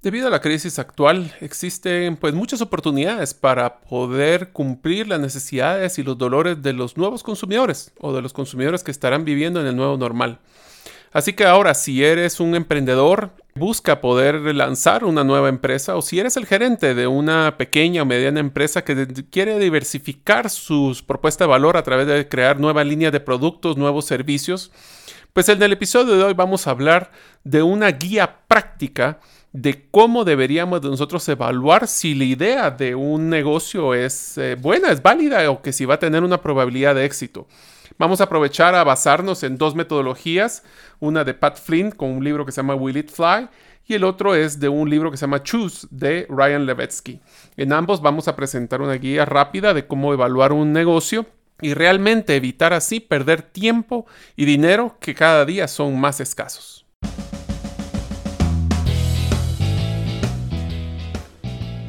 Debido a la crisis actual, existen pues muchas oportunidades para poder cumplir las necesidades y los dolores de los nuevos consumidores o de los consumidores que estarán viviendo en el nuevo normal. Así que ahora, si eres un emprendedor, busca poder lanzar una nueva empresa o si eres el gerente de una pequeña o mediana empresa que quiere diversificar sus propuestas de valor a través de crear nueva línea de productos, nuevos servicios, pues en el episodio de hoy vamos a hablar de una guía práctica de cómo deberíamos de nosotros evaluar si la idea de un negocio es eh, buena, es válida o que si va a tener una probabilidad de éxito. Vamos a aprovechar a basarnos en dos metodologías, una de Pat Flynn con un libro que se llama Will It Fly y el otro es de un libro que se llama Choose de Ryan Levetsky. En ambos vamos a presentar una guía rápida de cómo evaluar un negocio y realmente evitar así perder tiempo y dinero que cada día son más escasos.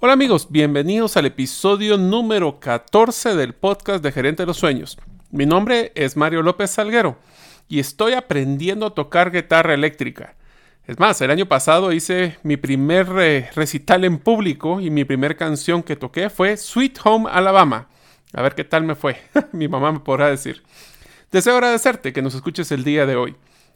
Hola amigos, bienvenidos al episodio número 14 del podcast de Gerente de los Sueños. Mi nombre es Mario López Salguero y estoy aprendiendo a tocar guitarra eléctrica. Es más, el año pasado hice mi primer eh, recital en público y mi primera canción que toqué fue Sweet Home Alabama. A ver qué tal me fue. mi mamá me podrá decir. Deseo agradecerte que nos escuches el día de hoy.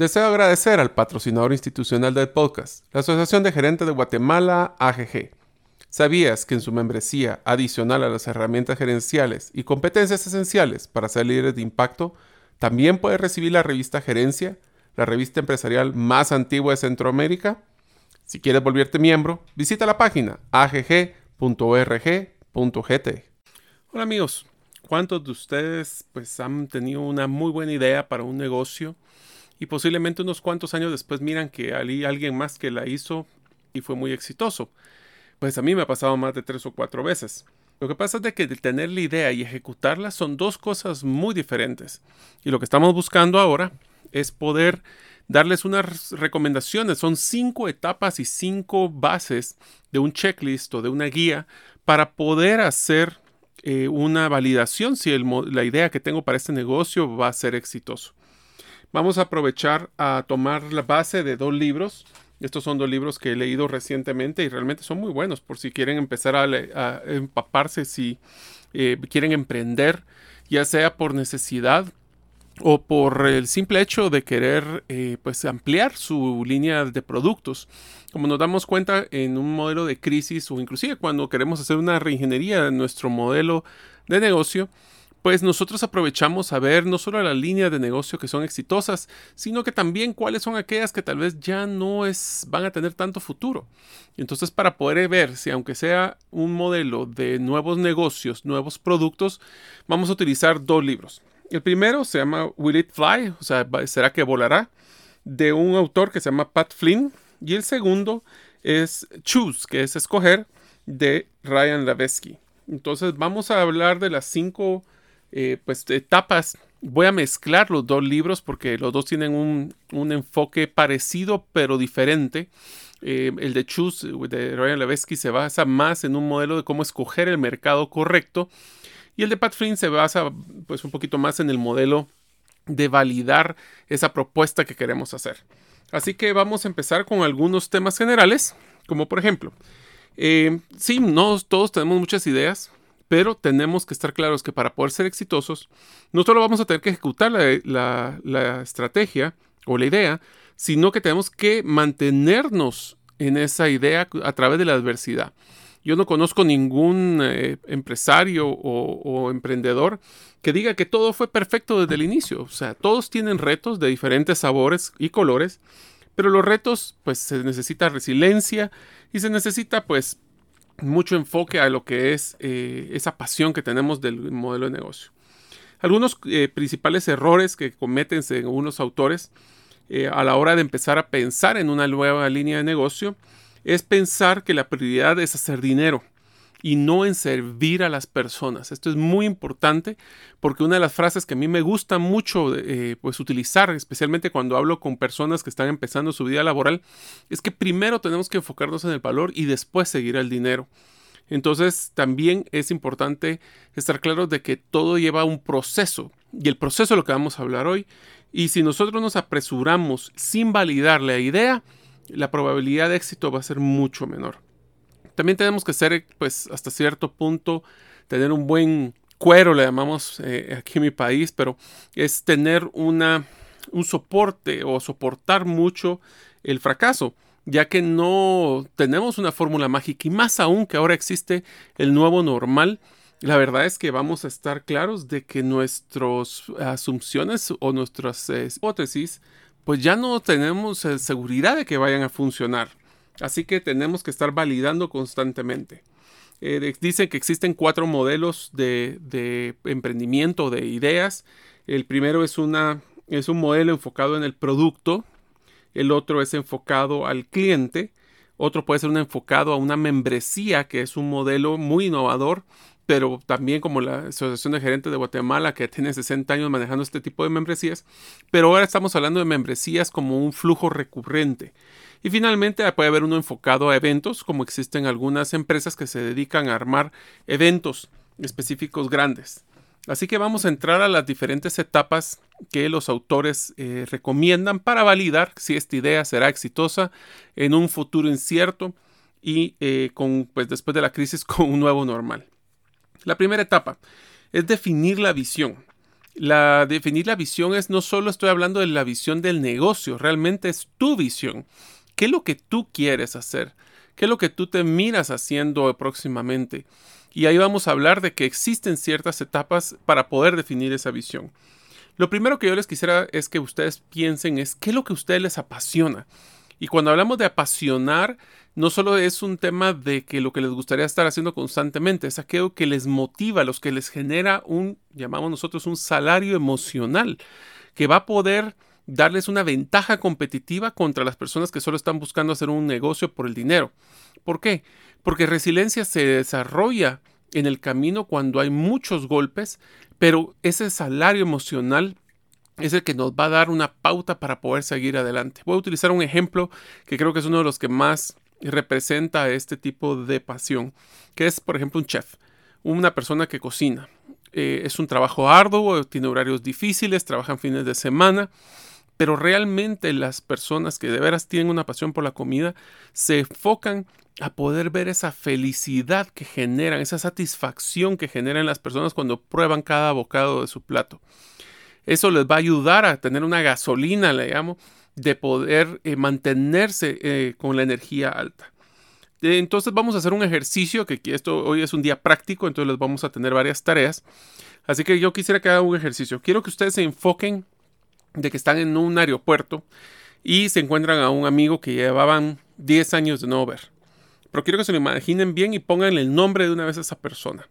Deseo agradecer al patrocinador institucional del podcast, la Asociación de Gerentes de Guatemala, AGG. ¿Sabías que en su membresía, adicional a las herramientas gerenciales y competencias esenciales para ser líderes de impacto, también puedes recibir la revista Gerencia, la revista empresarial más antigua de Centroamérica? Si quieres volverte miembro, visita la página agg.org.gt. Hola amigos, ¿cuántos de ustedes pues han tenido una muy buena idea para un negocio? Y posiblemente unos cuantos años después miran que hay alguien más que la hizo y fue muy exitoso. Pues a mí me ha pasado más de tres o cuatro veces. Lo que pasa es que tener la idea y ejecutarla son dos cosas muy diferentes. Y lo que estamos buscando ahora es poder darles unas recomendaciones. Son cinco etapas y cinco bases de un checklist o de una guía para poder hacer eh, una validación si la idea que tengo para este negocio va a ser exitoso. Vamos a aprovechar a tomar la base de dos libros. Estos son dos libros que he leído recientemente y realmente son muy buenos por si quieren empezar a, empaparse, si eh, quieren emprender, ya sea por necesidad o por el simple hecho de querer eh, pues ampliar su línea de productos. Como nos damos cuenta en un modelo de crisis o inclusive cuando queremos hacer una reingeniería de nuestro modelo de negocio, pues nosotros aprovechamos a ver no solo las líneas de negocio que son exitosas, sino que también cuáles son aquellas que tal vez ya no es, van a tener tanto futuro. entonces para poder ver si aunque sea un modelo de nuevos negocios, nuevos productos, vamos a utilizar dos libros. El primero se llama Will It Fly? O sea, ¿será que volará? De un autor que se llama Pat Flynn. Y el segundo es Choose, que es escoger, de Ryan Lavesky. Entonces vamos a hablar de las cinco eh, pues, etapas. Voy a mezclar los dos libros porque los dos tienen un, enfoque parecido pero diferente. Eh, el de Choose de Ryan Levesky se basa más en un modelo de cómo escoger el mercado correcto y el de Pat Flynn se basa pues un poquito más en el modelo de validar esa propuesta que queremos hacer. Así que vamos a empezar con algunos temas generales, como por ejemplo, eh, sí, no todos tenemos muchas ideas, pero tenemos que estar claros que para poder ser exitosos, no solo vamos a tener que ejecutar la, estrategia o la idea, sino que tenemos que mantenernos en esa idea a través de la adversidad. Yo no conozco ningún eh, empresario o, emprendedor que diga que todo fue perfecto desde el inicio. O sea, todos tienen retos de diferentes sabores y colores, pero los retos, pues se necesita resiliencia y se necesita, pues, mucho enfoque a lo que es eh, esa pasión que tenemos del modelo de negocio. Algunos eh, principales errores que cometen algunos autores a la hora de empezar a pensar en una nueva línea de negocio es pensar que la prioridad es hacer dinero y no en servir a las personas. Esto es muy importante porque una de las frases que a mí me gusta mucho eh, pues utilizar, especialmente cuando hablo con personas que están empezando su vida laboral, es que primero tenemos que enfocarnos en el valor y después seguir el dinero. Entonces también es importante estar claros de que todo lleva un proceso y el proceso es lo que vamos a hablar hoy. Y si nosotros nos apresuramos sin validar la idea, la probabilidad de éxito va a ser mucho menor. También tenemos que ser, pues, hasta cierto punto, tener un buen cuero, le llamamos eh, aquí en mi país, pero es tener una, un soporte o soportar mucho el fracaso, ya que no tenemos una fórmula mágica y más aún que ahora existe el nuevo normal. La verdad es que vamos a estar claros de que nuestras asunciones o nuestras eh, hipótesis pues ya no tenemos eh, seguridad de que vayan a funcionar. Así que tenemos que estar validando constantemente. Eh, dicen que existen cuatro modelos de, emprendimiento, de ideas. El primero es, es un modelo enfocado en el producto. El otro es enfocado al cliente. Otro puede ser un enfocado a una membresía, que es un modelo muy innovador pero también como la Asociación de Gerentes de Guatemala, que tiene 60 años manejando este tipo de membresías, pero ahora estamos hablando de membresías como un flujo recurrente. Y finalmente puede haber uno enfocado a eventos, como existen algunas empresas que se dedican a armar eventos específicos grandes. Así que vamos a entrar a las diferentes etapas que los autores eh, recomiendan para validar si esta idea será exitosa en un futuro incierto y eh, con, pues, después de la crisis con un nuevo normal. La primera etapa es definir la visión. La definir la visión es no solo estoy hablando de la visión del negocio, realmente es tu visión. ¿Qué es lo que tú quieres hacer? ¿Qué es lo que tú te miras haciendo próximamente? Y ahí vamos a hablar de que existen ciertas etapas para poder definir esa visión. Lo primero que yo les quisiera es que ustedes piensen es qué es lo que a ustedes les apasiona. Y cuando hablamos de apasionar, no solo es un tema de que lo que les gustaría estar haciendo constantemente, es aquello que les motiva, los que les genera un, llamamos nosotros, un salario emocional, que va a poder darles una ventaja competitiva contra las personas que solo están buscando hacer un negocio por el dinero. ¿Por qué? Porque resiliencia se desarrolla en el camino cuando hay muchos golpes, pero ese salario emocional es el que nos va a dar una pauta para poder seguir adelante. Voy a utilizar un ejemplo que creo que es uno de los que más representa este tipo de pasión, que es, por ejemplo, un chef, una persona que cocina. Eh, es un trabajo arduo, tiene horarios difíciles, trabajan fines de semana, pero realmente las personas que de veras tienen una pasión por la comida se enfocan a poder ver esa felicidad que generan, esa satisfacción que generan las personas cuando prueban cada bocado de su plato. Eso les va a ayudar a tener una gasolina, le llamo, de poder eh, mantenerse eh, con la energía alta. Entonces vamos a hacer un ejercicio, que esto hoy es un día práctico, entonces les vamos a tener varias tareas. Así que yo quisiera que hagan un ejercicio. Quiero que ustedes se enfoquen de que están en un aeropuerto y se encuentran a un amigo que llevaban 10 años de no ver. Pero quiero que se lo imaginen bien y pongan el nombre de una vez a esa persona.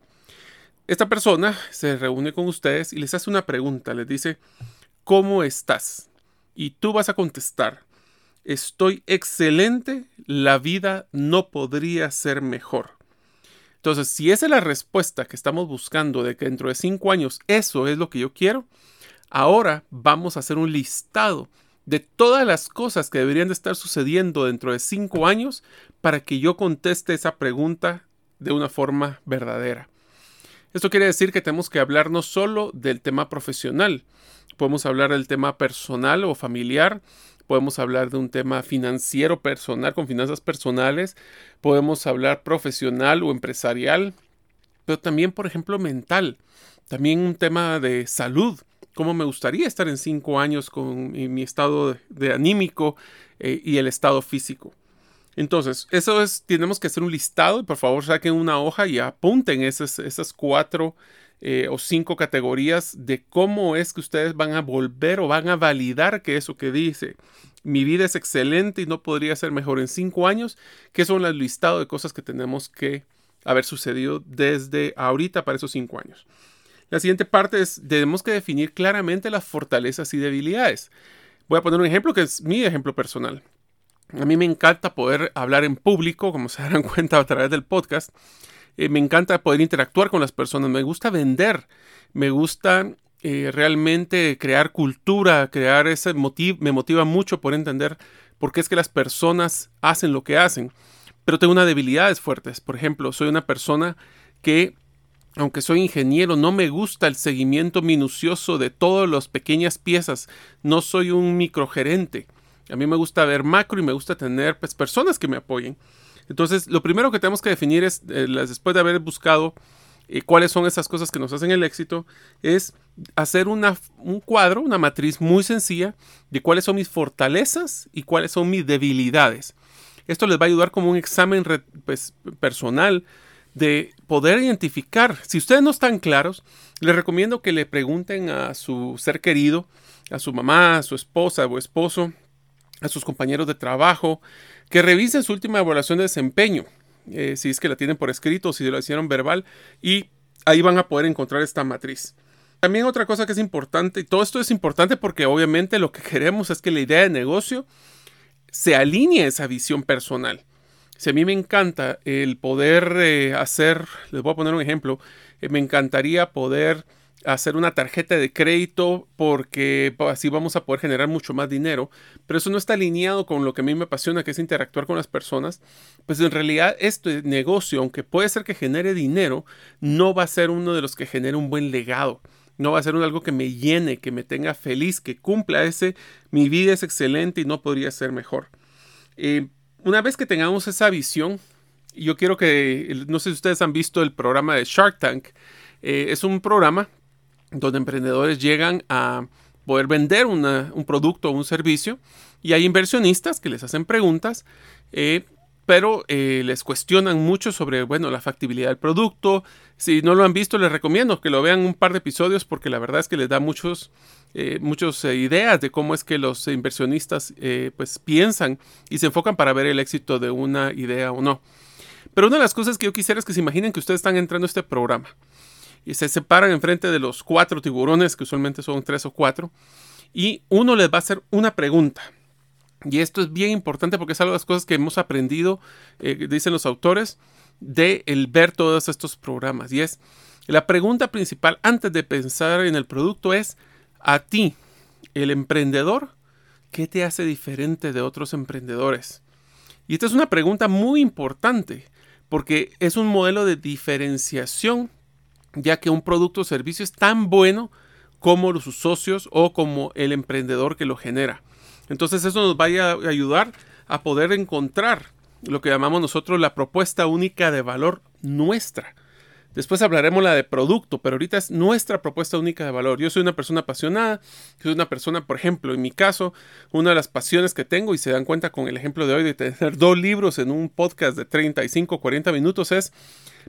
Esta persona se reúne con ustedes y les hace una pregunta. Les dice, ¿cómo estás? Y tú vas a contestar, estoy excelente, la vida no podría ser mejor. Entonces, si esa es la respuesta que estamos buscando de que dentro de cinco años eso es lo que yo quiero, ahora vamos a hacer un listado de todas las cosas que deberían de estar sucediendo dentro de cinco años para que yo conteste esa pregunta de una forma verdadera. Esto quiere decir que tenemos que hablar no solo del tema profesional, podemos hablar del tema personal o familiar, podemos hablar de un tema financiero personal con finanzas personales, podemos hablar profesional o empresarial, pero también, por ejemplo, mental, también un tema de salud, cómo me gustaría estar en cinco años con mi estado de, anímico eh, y el estado físico. Entonces, eso es, tenemos que hacer un listado y por favor saquen una hoja y apunten esas, esas cuatro eh, o cinco categorías de cómo es que ustedes van a volver o van a validar que eso que dice mi vida es excelente y no podría ser mejor en cinco años, que son el listado de cosas que tenemos que haber sucedido desde ahorita para esos cinco años. La siguiente parte es, tenemos que definir claramente las fortalezas y debilidades. Voy a poner un ejemplo que es mi ejemplo personal. A mí me encanta poder hablar en público, como se darán cuenta a través del podcast. Eh, me encanta poder interactuar con las personas, me gusta vender, me gusta eh, realmente crear cultura, crear ese me motiva mucho por entender por qué es que las personas hacen lo que hacen. Pero tengo unas debilidades fuertes. Por ejemplo, soy una persona que, aunque soy ingeniero, no me gusta el seguimiento minucioso de todas las pequeñas piezas. No soy un microgerente. A mí me gusta ver macro y me gusta tener pues, personas que me apoyen. Entonces, lo primero que tenemos que definir es, eh, después de haber buscado eh, cuáles son esas cosas que nos hacen el éxito, es hacer un cuadro, una matriz muy sencilla de cuáles son mis fortalezas y cuáles son mis debilidades. Esto les va a ayudar como un examen pues, personal de poder identificar. Si ustedes no están claros, les recomiendo que le pregunten a su ser querido, a su mamá, a su esposa o esposo, a sus compañeros de trabajo, que revisen su última evaluación de desempeño. Eh, si es que la tienen por escrito, si lo hicieron verbal, y ahí van a poder encontrar esta matriz. También otra cosa que es importante, y todo esto es importante porque obviamente lo que queremos es que la idea de negocio se alinee a esa visión personal. Si a mí me encanta el poder eh, hacer, les voy a poner un ejemplo, eh, me encantaría poder hacer una tarjeta de crédito porque así vamos a poder generar mucho más dinero, pero eso no está alineado con lo que a mí me apasiona, que es interactuar con las personas, pues en realidad este negocio, aunque puede ser que genere dinero, no va a ser uno de los que genere un buen legado. No va a ser algo que me llene, que me tenga feliz, que cumpla ese, mi vida es excelente y no podría ser mejor. Eh, una vez que tengamos esa visión, yo quiero que, no sé si ustedes han visto el programa de Shark Tank, eh, es un programa donde emprendedores llegan a poder vender un producto o un servicio y hay inversionistas que les hacen preguntas, eh, pero eh, les cuestionan mucho sobre, bueno, la factibilidad del producto. Si no lo han visto, les recomiendo que lo vean un par de episodios porque la verdad es que les da muchos, eh, muchas ideas de cómo es que los inversionistas pues piensan y se enfocan para ver el éxito de una idea o no. Pero una de las cosas que yo quisiera es que se imaginen que ustedes están entrando a este programa y se separan enfrente de los cuatro tiburones, que usualmente son tres o cuatro, y uno les va a hacer una pregunta. Y esto es bien importante porque es algo de las cosas que hemos aprendido, eh, dicen los autores, de el ver todos estos programas. Y es, la pregunta principal antes de pensar en el producto es, a ti, el emprendedor, ¿qué te hace diferente de otros emprendedores? Y esta es una pregunta muy importante porque es un modelo de diferenciación ya que un producto o servicio es tan bueno como sus socios o como el emprendedor que lo genera. Entonces eso nos va a ayudar a poder encontrar lo que llamamos nosotros la propuesta única de valor nuestra. Después hablaremos la de producto, pero ahorita es nuestra propuesta única de valor. Yo soy una persona apasionada, soy una persona, por ejemplo, en mi caso, una de las pasiones que tengo, y se dan cuenta con el ejemplo de hoy de tener dos libros en un podcast de 35, 40 minutos, es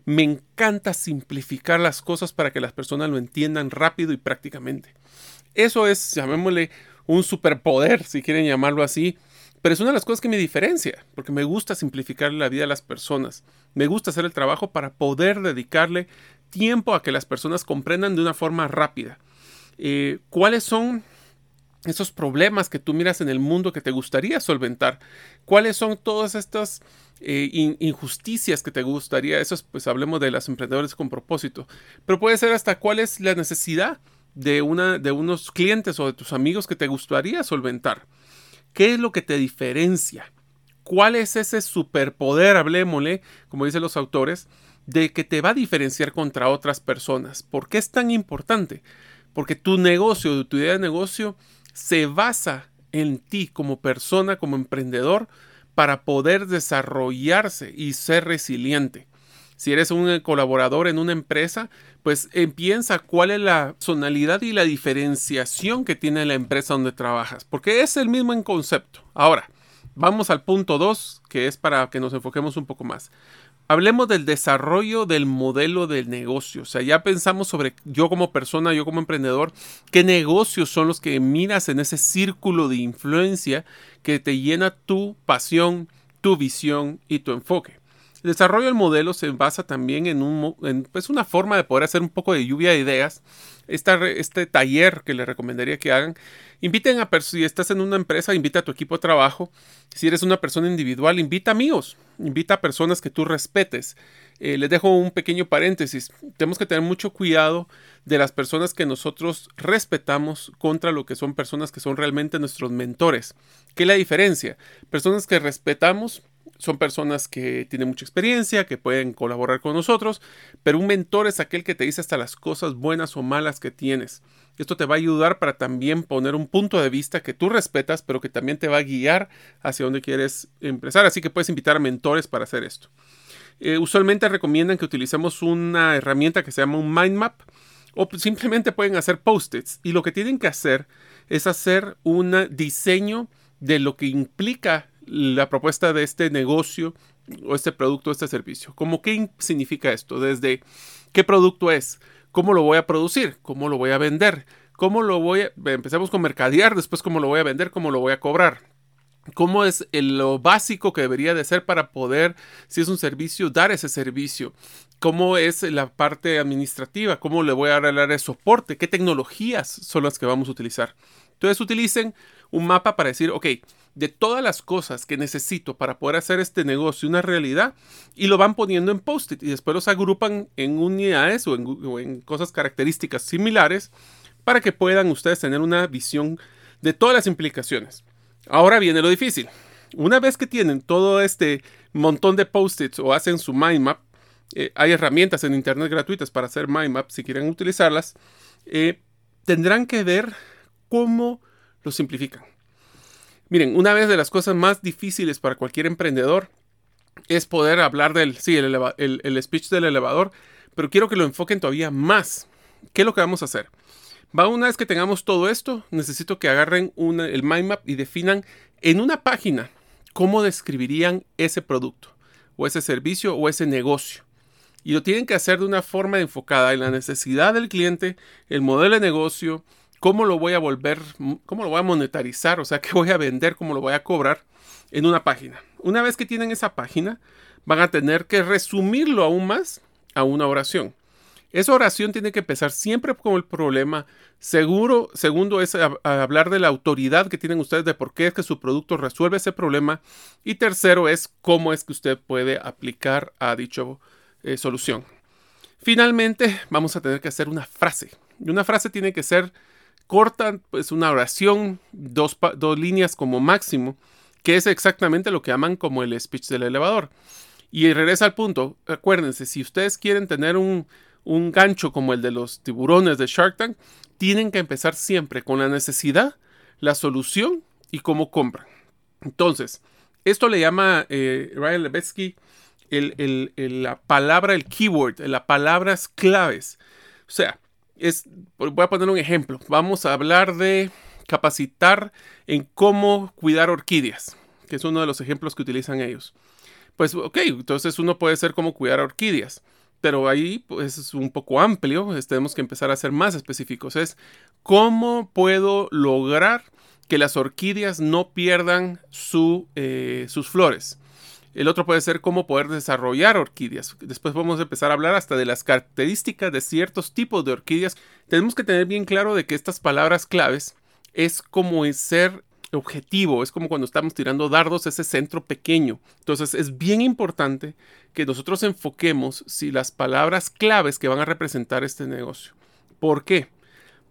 me encanta simplificar las cosas para que las personas lo entiendan rápido y prácticamente. Eso es, llamémosle, un superpoder, si quieren llamarlo así, pero es una de las cosas que me diferencia, porque me gusta simplificar la vida a las personas. Me gusta hacer el trabajo para poder dedicarle tiempo a que las personas comprendan de una forma rápida. Eh, ¿Cuáles son esos problemas que tú miras en el mundo que te gustaría solventar? ¿Cuáles son todas estas eh, injusticias que te gustaría? Eso es, pues hablemos de los emprendedores con propósito. Pero puede ser hasta cuál es la necesidad de, una, de unos clientes o de tus amigos que te gustaría solventar. ¿Qué es lo que te diferencia? ¿Cuál es ese superpoder, hablemosle, como dicen los autores, de que te va a diferenciar contra otras personas? ¿Por qué es tan importante? Porque tu negocio, tu idea de negocio, se basa en ti como persona, como emprendedor, para poder desarrollarse y ser resiliente. Si eres un colaborador en una empresa, pues eh, piensa cuál es la personalidad y la diferenciación que tiene la empresa donde trabajas, porque es el mismo en concepto. Ahora, Vamos al punto 2, que es para que nos enfoquemos un poco más. Hablemos del desarrollo del modelo del negocio. O sea, ya pensamos sobre yo como persona, yo como emprendedor, qué negocios son los que miras en ese círculo de influencia que te llena tu pasión, tu visión y tu enfoque. El desarrollo del modelo se basa también en, un, pues una forma de poder hacer un poco de lluvia de ideas. este taller que les recomendaría que hagan, inviten a, si estás en una empresa, invita a tu equipo de trabajo. Si eres una persona individual, invita amigos, invita a personas que tú respetes. Eh, les dejo un pequeño paréntesis. Tenemos que tener mucho cuidado de las personas que nosotros respetamos contra lo que son personas que son realmente nuestros mentores. ¿Qué es la diferencia? Personas que respetamos son personas que tienen mucha experiencia, que pueden colaborar con nosotros, pero un mentor es aquel que te dice hasta las cosas buenas o malas que tienes. Esto te va a ayudar para también poner un punto de vista que tú respetas, pero que también te va a guiar hacia donde quieres empezar. Así que puedes invitar a mentores para hacer esto. Eh, usualmente recomiendan que utilicemos una herramienta que se llama un mind map o simplemente pueden hacer post-its. Y lo que tienen que hacer es hacer un diseño de lo que implica la propuesta de este negocio o este producto o este servicio. ¿Cómo qué significa esto? Desde qué producto es, cómo lo voy a producir, cómo lo voy a vender, cómo lo voy a... Empecemos con mercadear, después cómo lo voy a vender, cómo lo voy a cobrar. ¿Cómo es lo básico que debería de ser para poder, si es un servicio, dar ese servicio? ¿Cómo es la parte administrativa? ¿Cómo le voy a dar el soporte? ¿Qué tecnologías son las que vamos a utilizar? Entonces utilicen un mapa para decir, ok, de todas las cosas que necesito para poder hacer este negocio una realidad y lo van poniendo en post-it y después los agrupan en unidades o en, cosas características similares para que puedan ustedes tener una visión de todas las implicaciones. Ahora viene lo difícil. Una vez que tienen todo este montón de post-its o hacen su mind map, eh, hay herramientas en internet gratuitas para hacer mind map si quieren utilizarlas, eh, tendrán que ver cómo lo simplifican. Miren, una vez de las cosas más difíciles para cualquier emprendedor es poder hablar del, sí, el, speech del elevador, pero quiero que lo enfoquen todavía más. ¿Qué es lo que vamos a hacer? Va una vez que tengamos todo esto, necesito que agarren el mind map y definan en una página cómo describirían ese producto o ese servicio o ese negocio. Y lo tienen que hacer de una forma enfocada en la necesidad del cliente, el modelo de negocio, cómo lo voy a volver, cómo lo voy a monetarizar, o sea, qué voy a vender, cómo lo voy a cobrar en una página. Una vez que tienen esa página, van a tener que resumirlo aún más a una oración. Esa oración tiene que empezar siempre con el problema. Seguro, segundo es hablar de la autoridad que tienen ustedes de por qué es que su producto resuelve ese problema. Y tercero es cómo es que usted puede aplicar a dicha eh, solución. Finalmente, vamos a tener que hacer una frase. Y una frase tiene que ser cortan pues una oración, dos, líneas como máximo, que es exactamente lo que llaman como el speech del elevador. Y regresa al punto, acuérdense, si ustedes quieren tener un, un gancho como el de los tiburones de Shark Tank, tienen que empezar siempre con la necesidad, la solución y cómo compran. Entonces, esto le llama eh, Ryan Levesky el, la palabra, el keyword, las palabras claves. O sea, voy a poner un ejemplo. Vamos a hablar de capacitar en cómo cuidar orquídeas, que es uno de los ejemplos que utilizan ellos. Pues ok, entonces uno puede ser cómo cuidar orquídeas, pero ahí pues, es un poco amplio, tenemos que empezar a ser más específicos. Es cómo puedo lograr que las orquídeas no pierdan su, eh, sus flores. El otro puede ser cómo poder desarrollar orquídeas. Después vamos a empezar a hablar hasta de las características de ciertos tipos de orquídeas. Tenemos que tener bien claro de que estas palabras claves es como ser objetivo, es como cuando estamos tirando dardos ese centro pequeño. Entonces es bien importante que nosotros enfoquemos si las palabras claves que van a representar este negocio. ¿Por qué?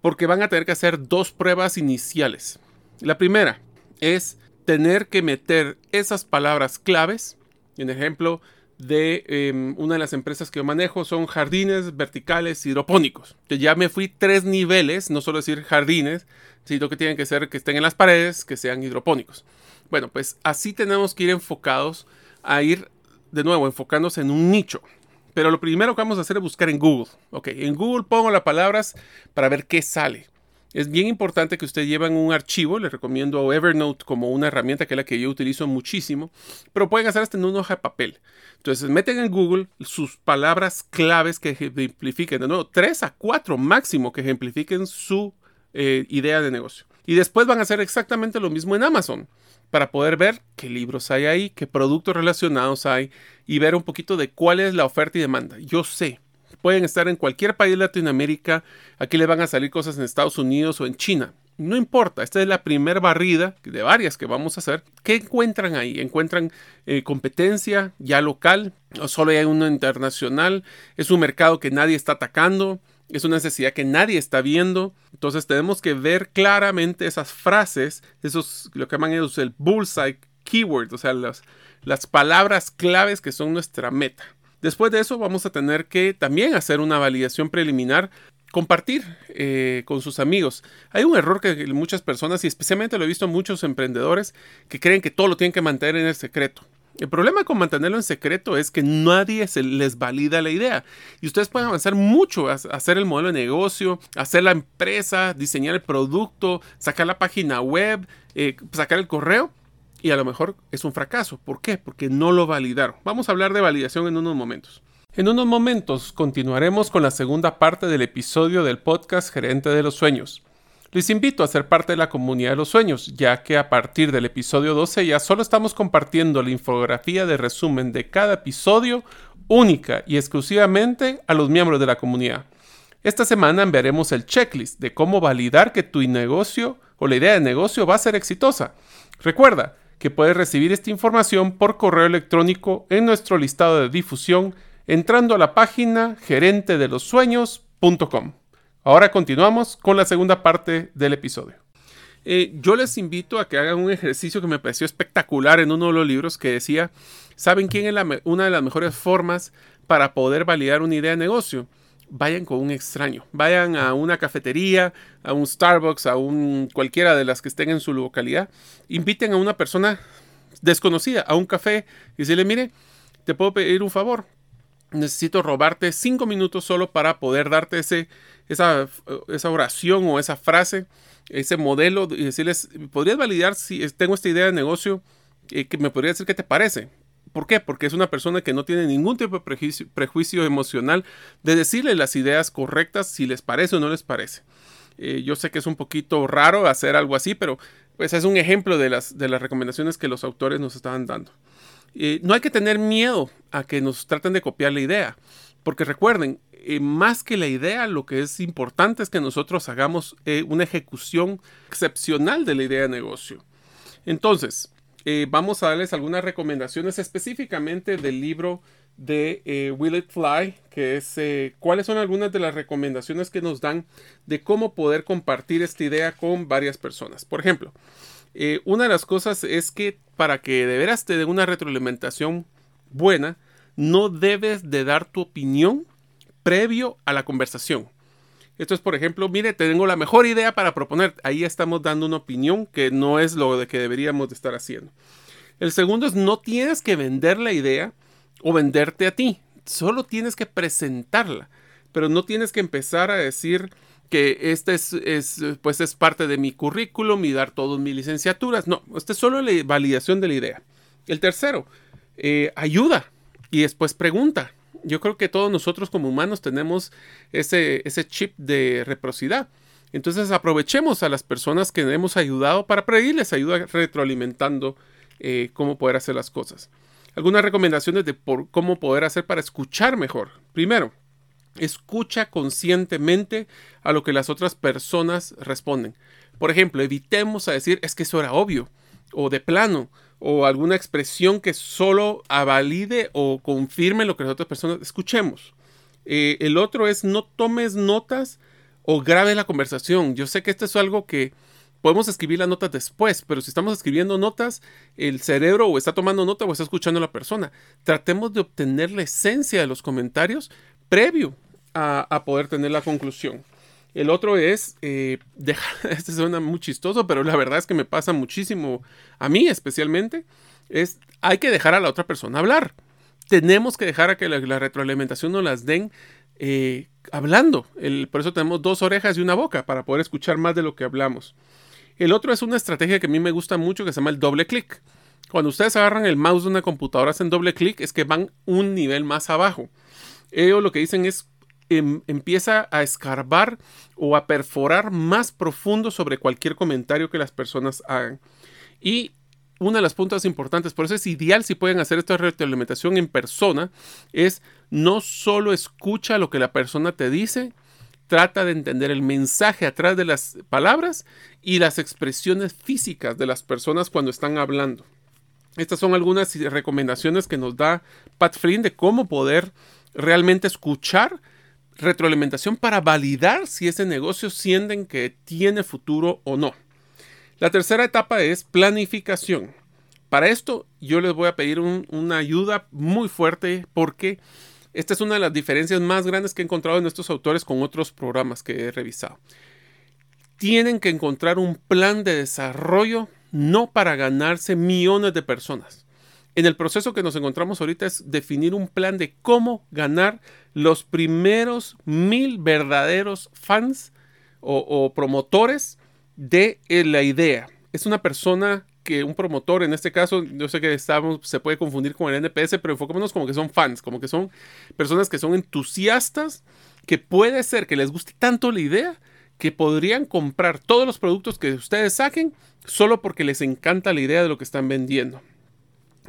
Porque van a tener que hacer dos pruebas iniciales. La primera es tener que meter esas palabras claves. En ejemplo de em, una de las empresas que manejo son jardines verticales hidropónicos. Que ya me fui tres niveles, no solo decir jardines, sino que tienen que ser que estén en las paredes, que sean hidropónicos. Bueno, pues así tenemos que ir enfocados a ir de nuevo enfocándose en un nicho. Pero lo primero que vamos a hacer es buscar en Google. Ok, en Google pongo las palabras para ver qué sale. Es bien importante que usted lleven un archivo, le recomiendo Evernote como una herramienta que es la que yo utilizo muchísimo, pero pueden hacer hasta en una hoja de papel. Entonces meten en Google sus palabras claves que ejemplifiquen, de nuevo, tres a cuatro máximo que ejemplifiquen su eh, idea de negocio. Y después van a hacer exactamente lo mismo en Amazon para poder ver qué libros hay ahí, qué productos relacionados hay y ver un poquito de cuál es la oferta y demanda. Yo sé, pueden estar en cualquier país de Latinoamérica, aquí le van a salir cosas en Estados Unidos o en China. No importa, esta es la primera barrida de varias que vamos a hacer. ¿Qué encuentran ahí? ¿Encuentran eh, competencia ya local? ¿O solo hay uno internacional? ¿Es un mercado que nadie está atacando? ¿Es una necesidad que nadie está viendo? Entonces tenemos que ver claramente esas frases, esos, lo que llaman ellos el bullseye keyword, o sea, las, las palabras claves que son nuestra meta. Después de eso vamos a tener que también hacer una validación preliminar, compartir eh, con sus amigos. Hay un error que muchas personas, y especialmente lo he visto en muchos emprendedores, que creen que todo lo tienen que mantener en el secreto. El problema con mantenerlo en secreto es que nadie se les valida la idea. Y ustedes pueden avanzar mucho, hacer el modelo de negocio, hacer la empresa, diseñar el producto, sacar la página web, eh, sacar el correo, y a lo mejor es un fracaso. ¿Por qué? Porque no lo validaron. Vamos a hablar de validación en unos momentos. En unos momentos continuaremos con la segunda parte del episodio del podcast Gerente de los Sueños. Les invito a ser parte de la comunidad de los sueños, ya que a partir del episodio 12 ya solo estamos compartiendo la infografía de resumen de cada episodio única y exclusivamente a los miembros de la comunidad. Esta semana enviaremos el checklist de cómo validar que tu negocio o la idea de negocio va a ser exitosa. Recuerda, que puedes recibir esta información por correo electrónico en nuestro listado de difusión entrando a la página gerentedelosueños.com. Ahora continuamos con la segunda parte del episodio. Eh, yo les invito a que hagan un ejercicio que me pareció espectacular en uno de los libros que decía, ¿saben quién es una de las mejores formas para poder validar una idea de negocio? Vayan con un extraño. Vayan a una cafetería, a un Starbucks, a un cualquiera de las que estén en su localidad. Inviten a una persona desconocida a un café y decirle, mire, te puedo pedir un favor. Necesito robarte cinco minutos solo para poder darte ese, esa, esa oración o esa frase, ese modelo y decirles, ¿podrías validar si tengo esta idea de negocio? Eh, que me podría decir qué te parece. ¿Por qué? Porque es una persona que no tiene ningún tipo de prejuicio, emocional de decirle las ideas correctas si les parece o no les parece. Eh, yo sé que es un poquito raro hacer algo así, pero pues es un ejemplo de las, de las recomendaciones que los autores nos estaban dando. Eh, no hay que tener miedo a que nos traten de copiar la idea, porque recuerden, eh, más que la idea, lo que es importante es que nosotros hagamos una ejecución excepcional de la idea de negocio. Entonces, eh, vamos a darles algunas recomendaciones específicamente del libro de eh, Will It Fly, que es eh, cuáles son algunas de las recomendaciones que nos dan de cómo poder compartir esta idea con varias personas. Por ejemplo, una de las cosas es que para que de veras te dé una retroalimentación buena, no debes de dar tu opinión previo a la conversación. Esto es, por ejemplo, mire, tengo la mejor idea para proponer. Ahí estamos dando una opinión que no es lo que deberíamos de estar haciendo. El segundo es no tienes que vender la idea o venderte a ti. Solo tienes que presentarla. Pero no tienes que empezar a decir que esta es, pues es parte de mi currículum y dar todas mis licenciaturas. No, esta es solo la validación de la idea. El tercero, eh, ayuda y después pregunta yo creo que todos nosotros como humanos tenemos ese, ese chip de reciprocidad. Entonces aprovechemos a las personas que hemos ayudado para pedirles ayuda retroalimentando eh, cómo poder hacer las cosas. Algunas recomendaciones de por cómo poder hacer para escuchar mejor. Primero, escucha conscientemente a lo que las otras personas responden. Por ejemplo, evitemos a decir es que eso era obvio o de plano o alguna expresión que solo avalide o confirme lo que las otras personas escuchemos. Eh, el otro es no tomes notas o grabe la conversación. Yo sé que esto es algo que podemos escribir las notas después, pero si estamos escribiendo notas, el cerebro o está tomando nota o está escuchando a la persona. Tratemos de obtener la esencia de los comentarios previo a poder tener la conclusión. El otro es, eh, dejar, este suena muy chistoso, pero la verdad es que me pasa muchísimo, a mí especialmente, es, hay que dejar a la otra persona hablar. Tenemos que dejar a que la, retroalimentación nos las den eh, hablando. por eso tenemos dos orejas y una boca para poder escuchar más de lo que hablamos. El otro es una estrategia que a mí me gusta mucho que se llama el doble clic. Cuando ustedes agarran el mouse de una computadora, hacen doble clic, es que van un nivel más abajo. Ellos lo que dicen es em, empieza a escarbar o a perforar más profundo sobre cualquier comentario que las personas hagan. Y una de las puntas importantes, por eso es ideal si pueden hacer esta retroalimentación en persona, es no solo escucha lo que la persona te dice, trata de entender el mensaje atrás de las palabras y las expresiones físicas de las personas cuando están hablando. Estas son algunas recomendaciones que nos da Pat Flynn de cómo poder realmente escuchar retroalimentación para validar si ese negocio sienten que tiene futuro o no. La tercera etapa es planificación. Para esto yo les voy a pedir una ayuda muy fuerte porque esta es una de las diferencias más grandes que he encontrado en estos autores con otros programas que he revisado. Tienen que encontrar un plan de desarrollo no para ganarse millones de personas. En el proceso que nos encontramos ahorita es definir un plan de cómo ganar los primeros mil verdaderos fans o, promotores de eh, la idea. Es una persona que un promotor, en este caso, yo sé que estamos, se puede confundir con el NPS, pero enfocémonos como que son fans, como que son personas que son entusiastas, que puede ser que les guste tanto la idea que podrían comprar todos los productos que ustedes saquen solo porque les encanta la idea de lo que están vendiendo.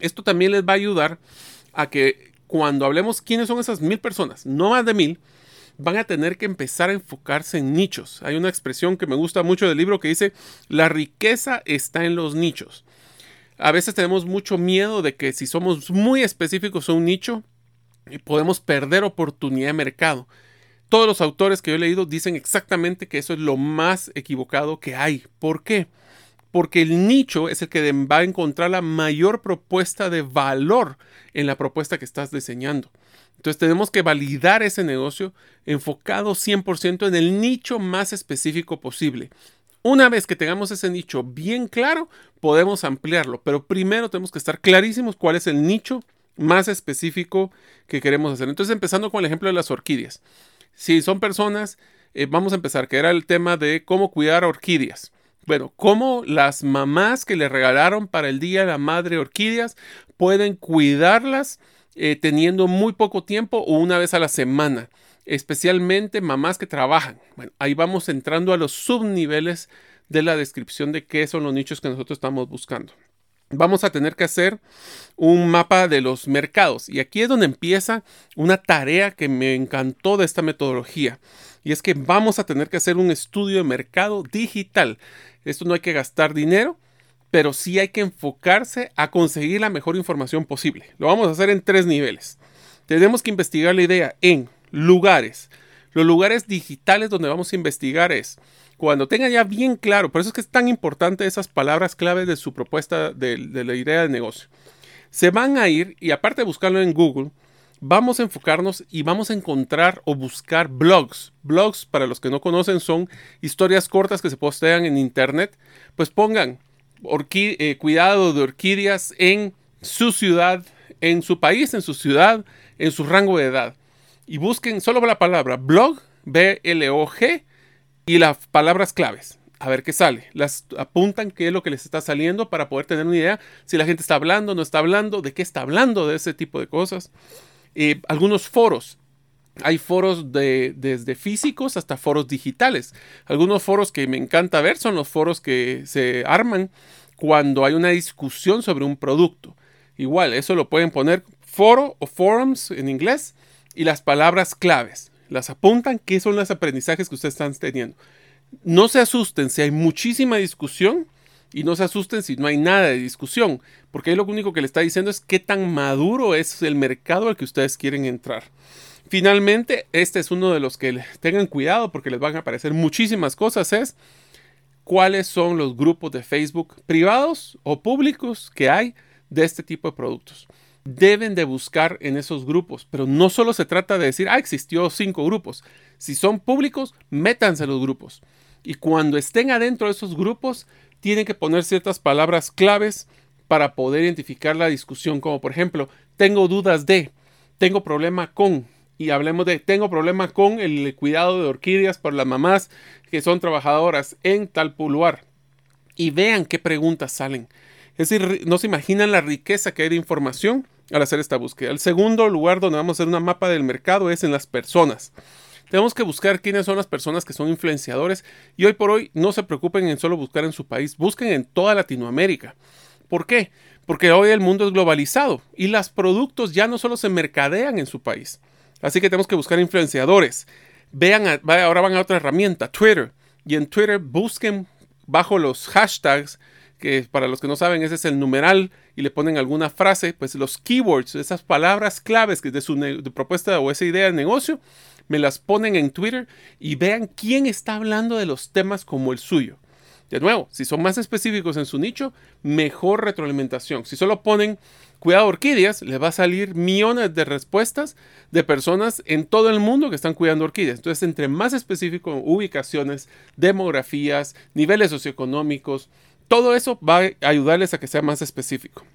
Esto también les va a ayudar a que cuando hablemos quiénes son esas mil personas, no más de mil, van a tener que empezar a enfocarse en nichos. Hay una expresión que me gusta mucho del libro que dice, la riqueza está en los nichos. A veces tenemos mucho miedo de que si somos muy específicos en un nicho, podemos perder oportunidad de mercado. Todos los autores que yo he leído dicen exactamente que eso es lo más equivocado que hay. ¿Por qué? Porque el nicho es el que va a encontrar la mayor propuesta de valor en la propuesta que estás diseñando. Entonces tenemos que validar ese negocio enfocado 100% en el nicho más específico posible. Una vez que tengamos ese nicho bien claro, podemos ampliarlo, pero primero tenemos que estar clarísimos cuál es el nicho más específico que queremos hacer. Entonces empezando con el ejemplo de las orquídeas. Si son personas, eh, vamos a empezar, que era el tema de cómo cuidar orquídeas. Bueno, cómo las mamás que le regalaron para el Día de la Madre Orquídeas pueden cuidarlas eh, teniendo muy poco tiempo o una vez a la semana, especialmente mamás que trabajan. Bueno, ahí vamos entrando a los subniveles de la descripción de qué son los nichos que nosotros estamos buscando. Vamos a tener que hacer un mapa de los mercados y aquí es donde empieza una tarea que me encantó de esta metodología y es que vamos a tener que hacer un estudio de mercado digital esto no hay que gastar dinero, pero sí hay que enfocarse a conseguir la mejor información posible. Lo vamos a hacer en tres niveles. Tenemos que investigar la idea en lugares. Los lugares digitales donde vamos a investigar es cuando tenga ya bien claro, por eso es que es tan importante esas palabras claves de su propuesta de, la idea de negocio. Se van a ir y aparte de buscarlo en Google, vamos a enfocarnos y vamos a encontrar o buscar blogs. Blogs, para los que no conocen, son historias cortas que se postean en internet. Pues pongan eh, cuidado de orquídeas en su ciudad, en su país, en su ciudad, en su rango de edad. Y busquen solo la palabra blog, B-L-O-G, y las palabras claves. A ver qué sale. Las apuntan qué es lo que les está saliendo para poder tener una idea si la gente está hablando, no está hablando, de qué está hablando, de ese tipo de cosas. Eh, algunos foros. Hay foros de, desde físicos hasta foros digitales. Algunos foros que me encanta ver son los foros que se arman cuando hay una discusión sobre un producto. Igual, eso lo pueden poner foro o forums en inglés y las palabras claves. Las apuntan, qué son los aprendizajes que ustedes están teniendo. No se asusten si hay muchísima discusión y no se asusten si no hay nada de discusión, porque ahí lo único que le está diciendo es qué tan maduro es el mercado al que ustedes quieren entrar. Finalmente, este es uno de los que tengan cuidado porque les van a aparecer muchísimas cosas, es cuáles son los grupos de Facebook privados o públicos que hay de este tipo de productos. Deben de buscar en esos grupos, pero no solo se trata de decir, ah, existió cinco grupos. Si son públicos, métanse a los grupos. Y cuando estén adentro de esos grupos, tienen que poner ciertas palabras claves para poder identificar la discusión, como por ejemplo, tengo dudas de, tengo problema con, y hablemos de, tengo problemas con el cuidado de orquídeas por las mamás que son trabajadoras en tal lugar. Y vean qué preguntas salen. Es decir, no se imaginan la riqueza que hay de información al hacer esta búsqueda. El segundo lugar donde vamos a hacer una mapa del mercado es en las personas. Tenemos que buscar quiénes son las personas que son influenciadores y hoy por hoy no se preocupen en solo buscar en su país, busquen en toda Latinoamérica. ¿Por qué? Porque hoy el mundo es globalizado y los productos ya no solo se mercadean en su país. Así que tenemos que buscar influenciadores. Vean, ahora van a otra herramienta, Twitter. Y en Twitter busquen bajo los hashtags, que para los que no saben, ese es el numeral, y le ponen alguna frase, pues los keywords, esas palabras claves que de su propuesta o esa idea de negocio, me las ponen en Twitter y vean quién está hablando de los temas como el suyo. De nuevo, si son más específicos en su nicho, mejor retroalimentación. Si solo ponen cuidado orquídeas, les va a salir millones de respuestas de personas en todo el mundo que están cuidando orquídeas. Entonces, entre más específico, ubicaciones, demografías, niveles socioeconómicos, todo eso va a ayudarles a que sea más específico.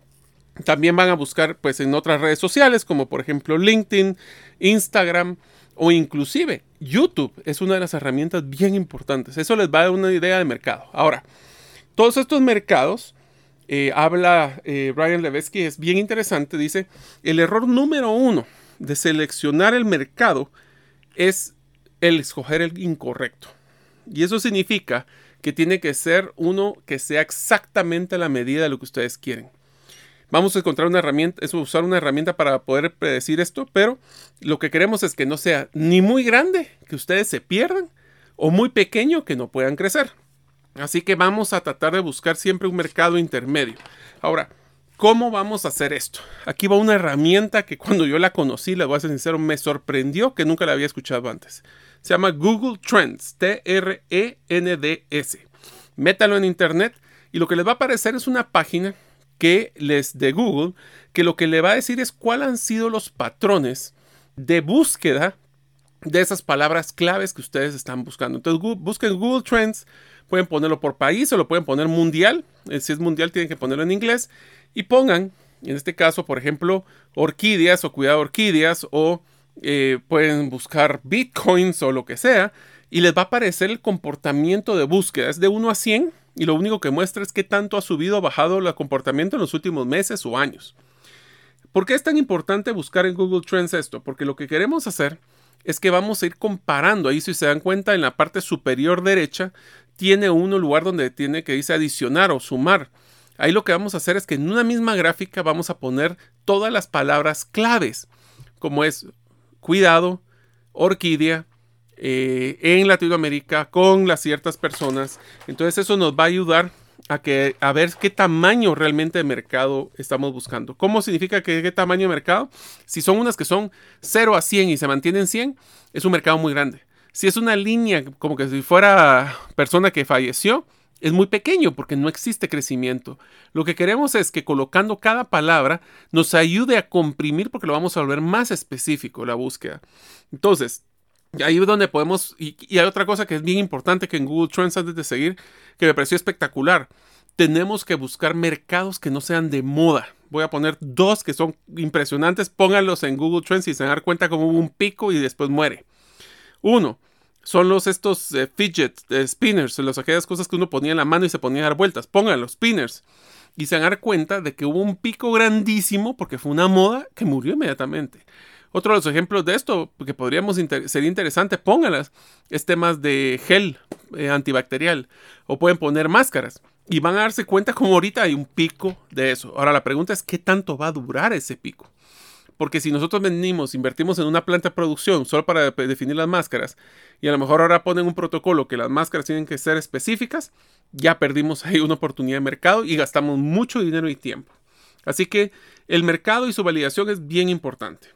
También van a buscar pues en otras redes sociales como por ejemplo LinkedIn, Instagram o inclusive YouTube es una de las herramientas bien importantes. Eso les va a dar una idea de mercado. Ahora, todos estos mercados eh, habla eh, Brian Levesky, es bien interesante, dice, el error número uno de seleccionar el mercado es el escoger el incorrecto. Y eso significa que tiene que ser uno que sea exactamente la medida de lo que ustedes quieren. Vamos a encontrar una herramienta, es usar una herramienta para poder predecir esto, pero lo que queremos es que no sea ni muy grande, que ustedes se pierdan, o muy pequeño, que no puedan crecer. Así que vamos a tratar de buscar siempre un mercado intermedio. Ahora, ¿cómo vamos a hacer esto? Aquí va una herramienta que cuando yo la conocí, les voy a ser sincero, me sorprendió que nunca la había escuchado antes. Se llama Google Trends, T-R-E-N-D-S. Métalo en internet y lo que les va a aparecer es una página que les de Google que lo que le va a decir es cuáles han sido los patrones de búsqueda de esas palabras claves que ustedes están buscando. Entonces busquen Google Trends Pueden ponerlo por país o lo pueden poner mundial. Eh, si es mundial, tienen que ponerlo en inglés. Y pongan, en este caso, por ejemplo, orquídeas o cuidado orquídeas o eh, pueden buscar bitcoins o lo que sea. Y les va a aparecer el comportamiento de búsqueda. Es de 1 a 100 y lo único que muestra es qué tanto ha subido o bajado el comportamiento en los últimos meses o años. ¿Por qué es tan importante buscar en Google Trends esto? Porque lo que queremos hacer es que vamos a ir comparando. Ahí si se dan cuenta en la parte superior derecha tiene uno lugar donde tiene que dice adicionar o sumar. Ahí lo que vamos a hacer es que en una misma gráfica vamos a poner todas las palabras claves, como es cuidado, orquídea, eh, en Latinoamérica con las ciertas personas. Entonces eso nos va a ayudar a, que, a ver qué tamaño realmente de mercado estamos buscando. ¿Cómo significa que qué tamaño de mercado? Si son unas que son 0 a 100 y se mantienen 100, es un mercado muy grande. Si es una línea como que si fuera persona que falleció, es muy pequeño porque no existe crecimiento. Lo que queremos es que colocando cada palabra nos ayude a comprimir porque lo vamos a volver más específico la búsqueda. Entonces, ahí es donde podemos, y, hay otra cosa que es bien importante que en Google Trends antes de seguir, que me pareció espectacular. Tenemos que buscar mercados que no sean de moda. Voy a poner dos que son impresionantes. Pónganlos en Google Trends y se van dar cuenta como hubo un pico y después muere. Uno, son los estos eh, fidget eh, spinners, los aquellas cosas que uno ponía en la mano y se ponía a dar vueltas. Pónganlos, spinners. Y se van a dar cuenta de que hubo un pico grandísimo porque fue una moda que murió inmediatamente. Otro de los ejemplos de esto que podríamos ser interesante, pónganlas, es temas de gel eh, antibacterial o pueden poner máscaras y van a darse cuenta como ahorita hay un pico de eso. Ahora la pregunta es qué tanto va a durar ese pico. Porque si nosotros venimos, invertimos en una planta de producción solo para definir las máscaras y a lo mejor ahora ponen un protocolo que las máscaras tienen que ser específicas, ya perdimos ahí una oportunidad de mercado y gastamos mucho dinero y tiempo. Así que el mercado y su validación es bien importante.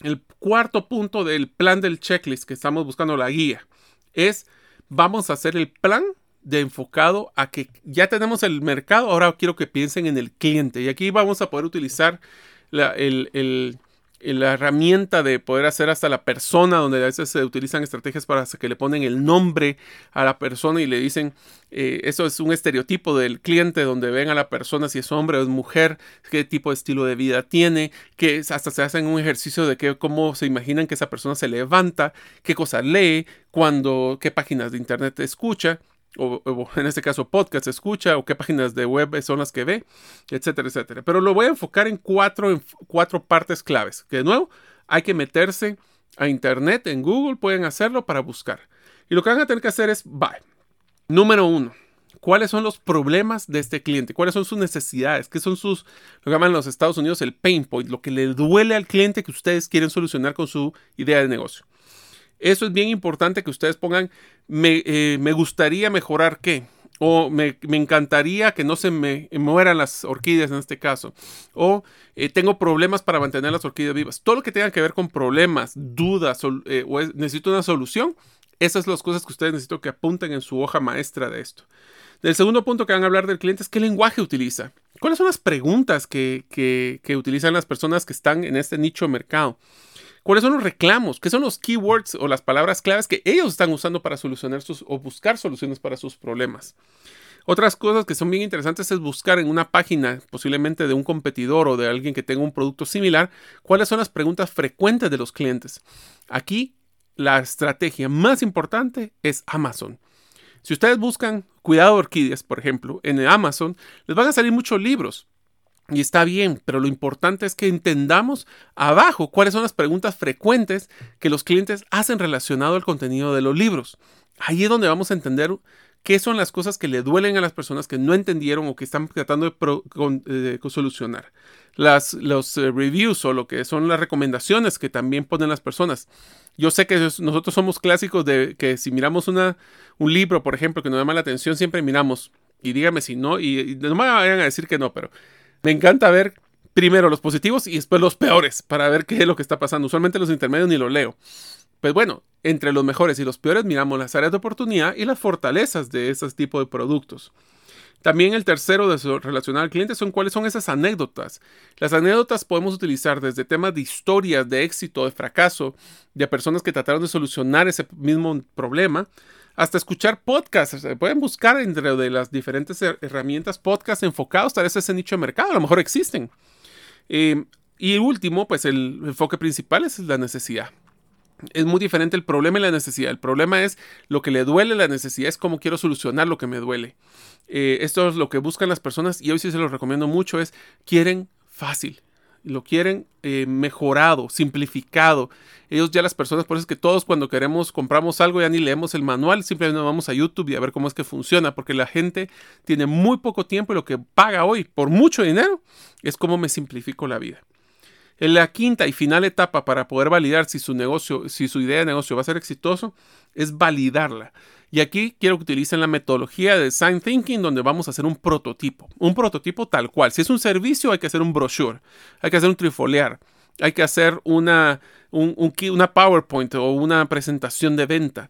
El cuarto punto del plan del checklist que estamos buscando la guía es vamos a hacer el plan de enfocado a que ya tenemos el mercado, ahora quiero que piensen en el cliente. Y aquí vamos a poder utilizar el, la herramienta de poder hacer hasta la persona, donde a veces se utilizan estrategias para que le ponen el nombre a la persona y le dicen, eh, eso es un estereotipo del cliente, donde ven a la persona si es hombre o es mujer, qué tipo de estilo de vida tiene, que hasta se hacen un ejercicio de que, cómo se imaginan que esa persona se levanta, qué cosas lee, cuando, qué páginas de internet escucha o, en este caso podcast escucha o qué páginas de web son las que ve, etcétera, etcétera. Pero lo voy a enfocar en cuatro, en cuatro partes claves. Que de nuevo, hay que meterse a internet, en Google pueden hacerlo para buscar. Y lo que van a tener que hacer es, bye. Número uno, ¿cuáles son los problemas de este cliente? ¿Cuáles son sus necesidades? ¿Qué son sus, lo que llaman en los Estados Unidos el pain point? Lo que le duele al cliente que ustedes quieren solucionar con su idea de negocio. Eso es bien importante que ustedes pongan, me, eh, gustaría mejorar qué. O me, encantaría que no se me mueran las orquídeas en este caso. O eh, tengo problemas para mantener las orquídeas vivas. Todo lo que tenga que ver con problemas, dudas eh, o necesito una solución. Esas son las cosas que ustedes necesito que apunten en su hoja maestra de esto. El segundo punto que van a hablar del cliente es qué lenguaje utiliza. ¿Cuáles son las preguntas que, que utilizan las personas que están en este nicho mercado? ¿Cuáles son los reclamos? ¿Qué son los keywords o las palabras claves que ellos están usando para solucionar sus o buscar soluciones para sus problemas? Otras cosas que son bien interesantes es buscar en una página, posiblemente de un competidor o de alguien que tenga un producto similar, cuáles son las preguntas frecuentes de los clientes. Aquí la estrategia más importante es Amazon. Si ustedes buscan cuidado de orquídeas, por ejemplo, en Amazon, les van a salir muchos libros. Y está bien, pero lo importante es que entendamos abajo cuáles son las preguntas frecuentes que los clientes hacen relacionado al contenido de los libros. Ahí es donde vamos a entender qué son las cosas que le duelen a las personas que no entendieron o que están tratando de, solucionar. Las, los eh, reviews o lo que son las recomendaciones que también ponen las personas. Yo sé que nosotros somos clásicos de que si miramos una, un libro, por ejemplo, que nos llama la atención, siempre miramos, y dígame si no, y, y no me vayan a decir que no, pero me encanta ver primero los positivos y después los peores para ver qué es lo que está pasando. Usualmente los intermedios ni los leo. Pues bueno, entre los mejores y los peores miramos las áreas de oportunidad y las fortalezas de ese tipo de productos. También el tercero de relacionar al cliente son cuáles son esas anécdotas. Las anécdotas podemos utilizar desde temas de historias, de éxito, de fracaso, de personas que trataron de solucionar ese mismo problema, hasta escuchar podcasts. Pueden buscar entre de las diferentes herramientas podcasts enfocados tal vez ese nicho de mercado. A lo mejor existen. Eh, y último, pues el enfoque principal es la necesidad. Es muy diferente el problema y la necesidad. El problema es lo que le duele, la necesidad es cómo quiero solucionar lo que me duele. Eh, esto es lo que buscan las personas y hoy sí se los recomiendo mucho, es quieren fácil lo quieren eh, mejorado, simplificado. Ellos ya las personas, por eso es que todos cuando queremos, compramos algo, ya ni leemos el manual, simplemente vamos a YouTube y a ver cómo es que funciona, porque la gente tiene muy poco tiempo y lo que paga hoy por mucho dinero es cómo me simplifico la vida. En la quinta y final etapa para poder validar si su negocio, si su idea de negocio va a ser exitoso, es validarla. Y aquí quiero que utilicen la metodología de design thinking donde vamos a hacer un prototipo. Un prototipo tal cual. Si es un servicio hay que hacer un brochure, hay que hacer un trifolear, hay que hacer una, una PowerPoint o una presentación de venta.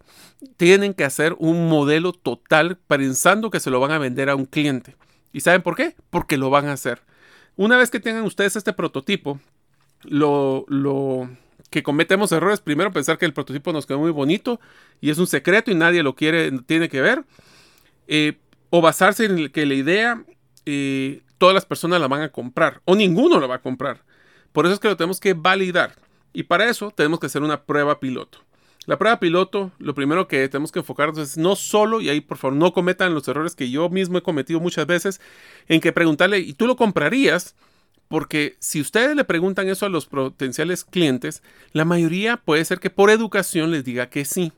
Tienen que hacer un modelo total pensando que se lo van a vender a un cliente. ¿Y saben por qué? Porque lo van a hacer. Una vez que tengan ustedes este prototipo, lo, lo cometemos errores. Primero, pensar que el prototipo nos quedó muy bonito y es un secreto y nadie lo quiere, tiene que ver. Eh, o basarse en que la idea eh, todas las personas la van a comprar o ninguno la va a comprar. Por eso es que lo tenemos que validar. Y para eso tenemos que hacer una prueba piloto. La prueba piloto, lo primero que tenemos que enfocarnos es no solo, y ahí por favor no cometan los errores que yo mismo he cometido muchas veces, en que preguntarle, ¿y tú lo comprarías? Porque si ustedes le preguntan eso a los potenciales clientes, la mayoría puede ser que por educación les diga que sí.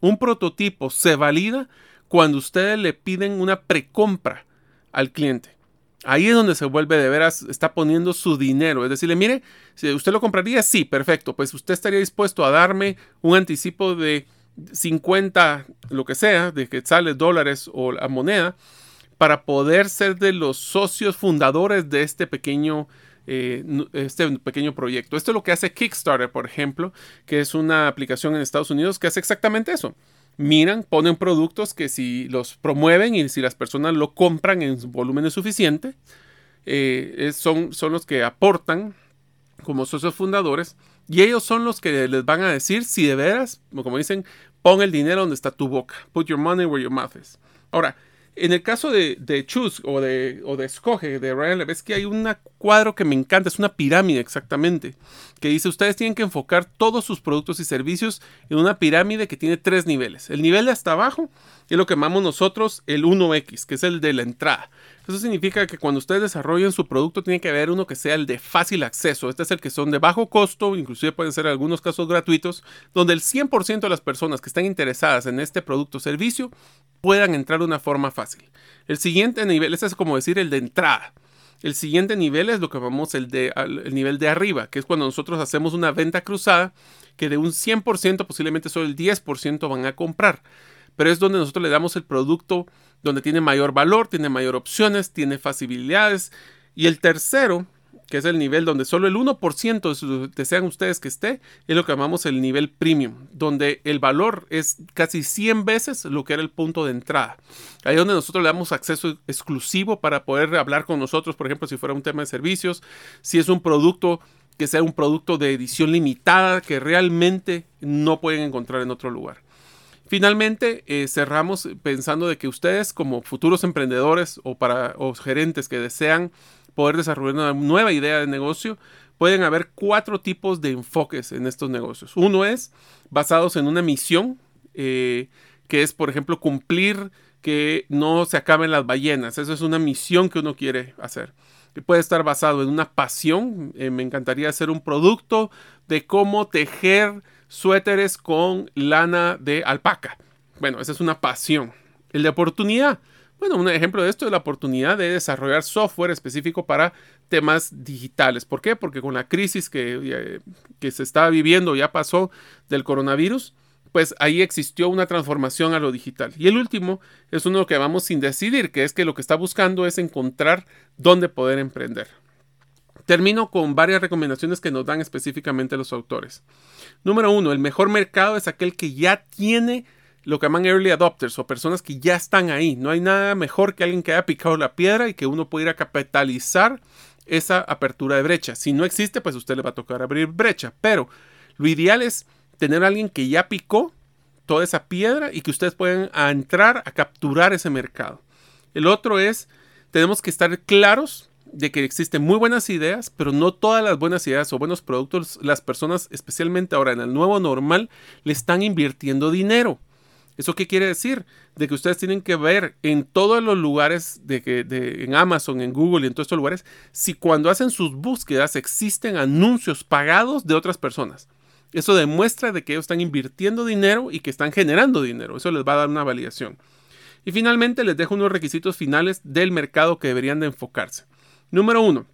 Un prototipo se valida cuando ustedes le piden una precompra al cliente. Ahí es donde se vuelve de veras, está poniendo su dinero. Es decirle, mire, si usted lo compraría, sí, perfecto. Pues usted estaría dispuesto a darme un anticipo de 50, lo que sea, de que sale dólares o la moneda para poder ser de los socios fundadores de este pequeño, eh, este pequeño proyecto. Esto es lo que hace Kickstarter, por ejemplo, que es una aplicación en Estados Unidos que hace exactamente eso. Miran, ponen productos que si los promueven y si las personas lo compran en volúmenes suficientes, eh, son, son los que aportan como socios fundadores y ellos son los que les van a decir si de veras, como dicen, pon el dinero donde está tu boca. Put your money where your mouth is. Ahora, en el caso de, de Choose o de, o de Escoge, de Ryan Levesque, hay un cuadro que me encanta, es una pirámide exactamente, que dice ustedes tienen que enfocar todos sus productos y servicios en una pirámide que tiene tres niveles. El nivel de hasta abajo es lo que llamamos nosotros el 1X, que es el de la entrada. Eso significa que cuando ustedes desarrollen su producto tiene que haber uno que sea el de fácil acceso. Este es el que son de bajo costo, inclusive pueden ser algunos casos gratuitos, donde el 100% de las personas que están interesadas en este producto o servicio puedan entrar de una forma fácil. El siguiente nivel, este es como decir el de entrada. El siguiente nivel es lo que llamamos el, de, el nivel de arriba, que es cuando nosotros hacemos una venta cruzada, que de un 100% posiblemente solo el 10% van a comprar. Pero es donde nosotros le damos el producto donde tiene mayor valor, tiene mayor opciones, tiene facilidades. Y el tercero, que es el nivel donde solo el 1% desean ustedes que esté, es lo que llamamos el nivel premium, donde el valor es casi 100 veces lo que era el punto de entrada. Ahí es donde nosotros le damos acceso exclusivo para poder hablar con nosotros, por ejemplo, si fuera un tema de servicios, si es un producto que sea un producto de edición limitada que realmente no pueden encontrar en otro lugar. Finalmente, eh, cerramos pensando de que ustedes como futuros emprendedores o, para, o gerentes que desean poder desarrollar una nueva idea de negocio, pueden haber cuatro tipos de enfoques en estos negocios. Uno es basados en una misión, eh, que es, por ejemplo, cumplir que no se acaben las ballenas. Eso es una misión que uno quiere hacer. Puede estar basado en una pasión. Eh, me encantaría hacer un producto de cómo tejer suéteres con lana de alpaca. Bueno, esa es una pasión. El de oportunidad. Bueno, un ejemplo de esto es la oportunidad de desarrollar software específico para temas digitales. ¿Por qué? Porque con la crisis que, eh, que se está viviendo, ya pasó del coronavirus, pues ahí existió una transformación a lo digital. Y el último es uno que vamos sin decidir, que es que lo que está buscando es encontrar dónde poder emprender. Termino con varias recomendaciones que nos dan específicamente los autores. Número uno, el mejor mercado es aquel que ya tiene lo que llaman early adopters o personas que ya están ahí. No hay nada mejor que alguien que haya picado la piedra y que uno pueda ir a capitalizar esa apertura de brecha. Si no existe, pues a usted le va a tocar abrir brecha. Pero lo ideal es tener a alguien que ya picó toda esa piedra y que ustedes pueden entrar a capturar ese mercado. El otro es, tenemos que estar claros de que existen muy buenas ideas, pero no todas las buenas ideas o buenos productos, las personas, especialmente ahora en el nuevo normal, le están invirtiendo dinero. ¿Eso qué quiere decir? De que ustedes tienen que ver en todos los lugares, de que, en Amazon, en Google y en todos estos lugares, si cuando hacen sus búsquedas existen anuncios pagados de otras personas. Eso demuestra de que ellos están invirtiendo dinero y que están generando dinero. Eso les va a dar una validación. Y finalmente les dejo unos requisitos finales del mercado que deberían de enfocarse. Número uno,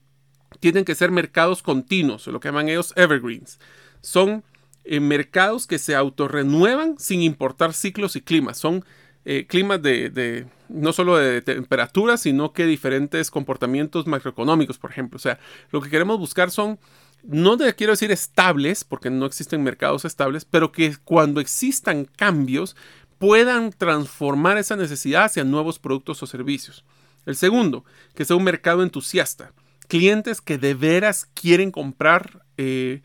tienen que ser mercados continuos, lo que llaman ellos evergreens. Son eh, mercados que se autorrenuevan sin importar ciclos y climas. Son eh, climas de, no solo de temperatura, sino que diferentes comportamientos macroeconómicos, por ejemplo. O sea, lo que queremos buscar son, no quiero decir estables, porque no existen mercados estables, pero que cuando existan cambios puedan transformar esa necesidad hacia nuevos productos o servicios. El segundo, que sea un mercado entusiasta. Clientes que de veras quieren comprar eh,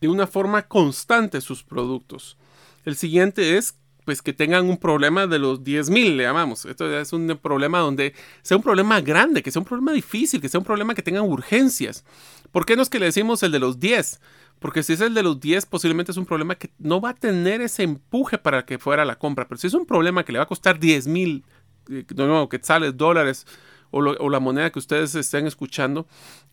de una forma constante sus productos. El siguiente es pues que tengan un problema de los 10.000, le llamamos. Esto es un problema donde sea un problema grande, que sea un problema difícil, que sea un problema que tengan urgencias. ¿Por qué no es que le decimos el de los 10? Porque si es el de los 10, posiblemente es un problema que no va a tener ese empuje para que fuera la compra. Pero si es un problema que le va a costar 10 mil eh, no, quetzales, dólares o, la moneda que ustedes estén escuchando,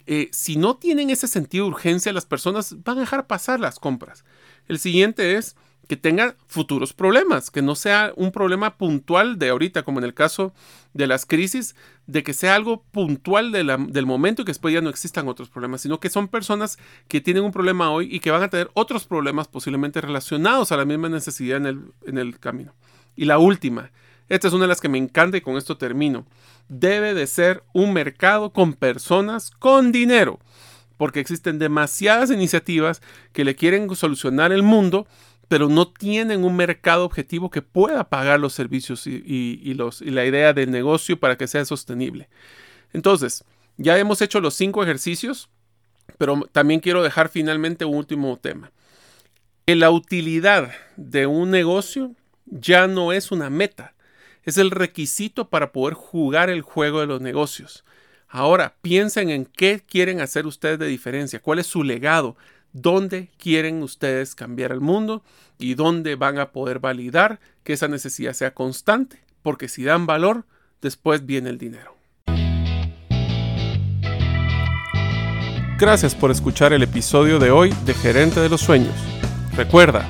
eh, si no tienen ese sentido de urgencia, las personas van a dejar pasar las compras. El siguiente es que tenga futuros problemas, que no sea un problema puntual de ahorita, como en el caso de las crisis, de que sea algo puntual del momento y que después ya no existan otros problemas, sino que son personas que tienen un problema hoy y que van a tener otros problemas posiblemente relacionados a la misma necesidad en el camino. Y la última, esta es una de las que me encanta y con esto termino. Debe de ser un mercado con personas con dinero, porque existen demasiadas iniciativas que le quieren solucionar el mundo, pero no tienen un mercado objetivo que pueda pagar los servicios y, la idea del negocio para que sea sostenible. Entonces, ya hemos hecho los cinco ejercicios Pero también quiero dejar finalmente un último tema. La utilidad de un negocio ya no es una meta, es el requisito para poder jugar el juego de los negocios. Ahora, piensen en qué quieren hacer ustedes de diferencia, cuál es su legado, dónde quieren ustedes cambiar el mundo y dónde van a poder validar que esa necesidad sea constante, porque si dan valor, después viene el dinero. Gracias por escuchar el episodio de hoy de Gerente de los Sueños. Recuerda